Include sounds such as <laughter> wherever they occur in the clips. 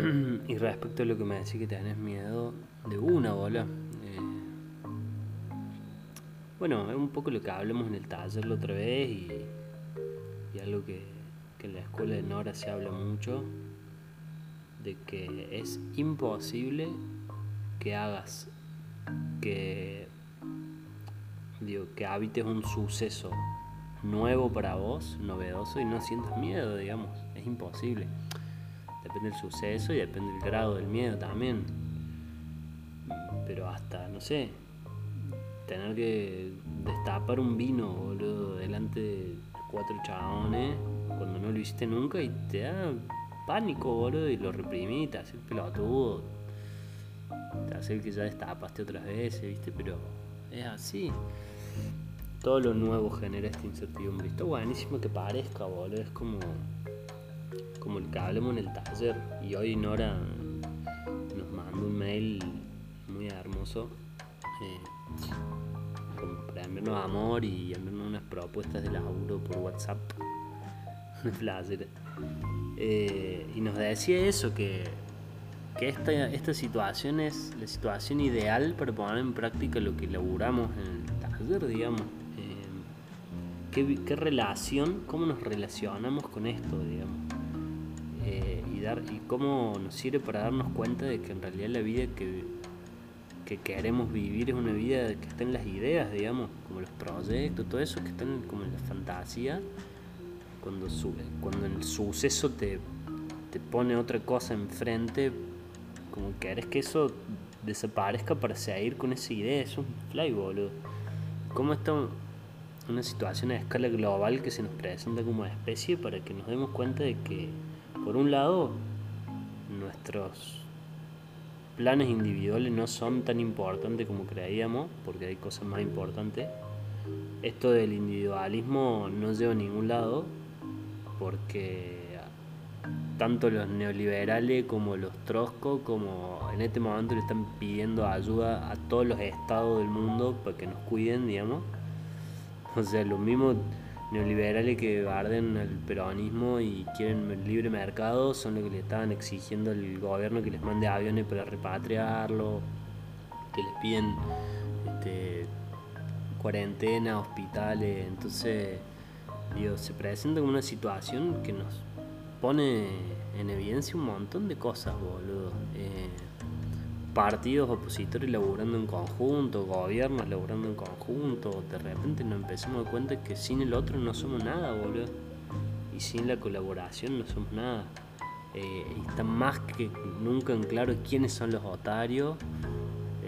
<clears throat> y respecto a lo que me decís que tenés miedo de una bola. Eh, bueno, es un poco lo que hablamos en el taller la otra vez y, algo que, que en la escuela de Nora se habla mucho, de que es imposible que hagas que digo, que habites un suceso nuevo para vos, novedoso y no sientas miedo, digamos, es imposible. Depende del suceso y depende del grado del miedo también. Pero hasta, no sé, tener que destapar un vino, boludo, delante de cuatro chabones cuando no lo hiciste nunca y te da pánico, boludo, y lo reprimís, te hace el pelotudo, te hace el que ya destapaste otras veces, ¿viste? Pero es así. Todo lo nuevo genera esta incertidumbre. Está buenísimo que parezca, boludo, es como como el que hablemos en el taller. Y hoy Nora nos mandó un mail muy hermoso eh, para enviarnos amor y enviarnos unas propuestas de laburo por WhatsApp. <laughs> Un eh, y nos decía eso, que, que esta, esta situación es la situación ideal para poner en práctica lo que laburamos en el taller, digamos. Eh, ¿qué, ¿Qué relación, cómo nos relacionamos con esto, digamos? Y, cómo nos sirve para darnos cuenta de que en realidad la vida que, que queremos vivir es una vida que está en las ideas, digamos, como los proyectos, todo eso que están como en la fantasía, cuando, sube, cuando el suceso te, te pone otra cosa enfrente, como que querés que eso desaparezca para seguir con esa idea, es un fly, boludo. ¿Cómo está una situación a escala global que se nos presenta como especie para que nos demos cuenta de que por un lado, nuestros planes individuales no son tan importantes como creíamos, porque hay cosas más importantes. Esto del individualismo no lleva a ningún lado, porque tanto los neoliberales como los troscos, como en este momento le están pidiendo ayuda a todos los estados del mundo para que nos cuiden, digamos. O sea, lo mismo neoliberales que arden el peronismo y quieren el libre mercado son los que le estaban exigiendo al gobierno que les mande aviones para repatriarlo, que les piden este, cuarentena, hospitales. Entonces, digo, se presenta como una situación que nos pone en evidencia un montón de cosas, boludo. Eh, partidos opositores laburando en conjunto, gobiernos laburando en conjunto, de repente nos empezamos a cuenta que sin el otro no somos nada, boludo. Y sin la colaboración no somos nada. Eh, está más que nunca en claro quiénes son los otarios.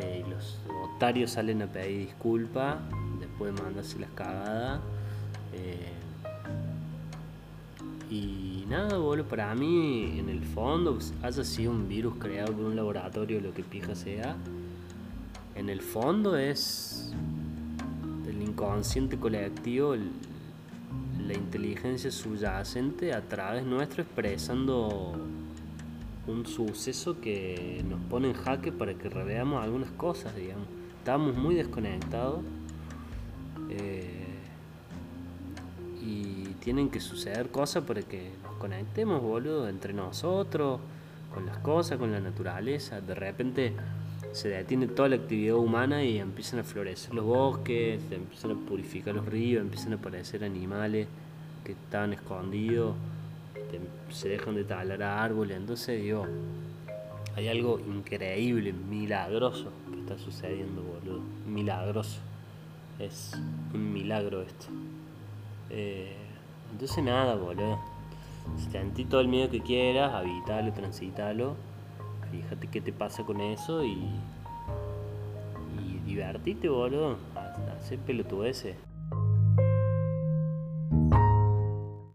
Eh, los otarios salen a pedir disculpas después de mandarse las cagadas. Eh, y nada, boludo, para mí, en el fondo, pues, haya sido un virus creado por un laboratorio, lo que pija sea, en el fondo es el inconsciente colectivo, la inteligencia subyacente a través nuestro expresando un suceso que nos pone en jaque para que reveamos algunas cosas, digamos. Estamos muy desconectados. Eh, tienen que suceder cosas para que nos conectemos, boludo, entre nosotros, con las cosas, con la naturaleza. De repente se detiene toda la actividad humana y empiezan a florecer los bosques, empiezan a purificar los ríos, empiezan a aparecer animales que estaban escondidos, se dejan de talar árboles. Entonces, digo, hay algo increíble, milagroso que está sucediendo, boludo. Milagroso. Es un milagro esto. Eh, entonces nada, boludo. Sentí todo el miedo que quieras, habitalo, transitalo. Fíjate qué te pasa con eso y. Y divertite, boludo. Hacer pelotudeces.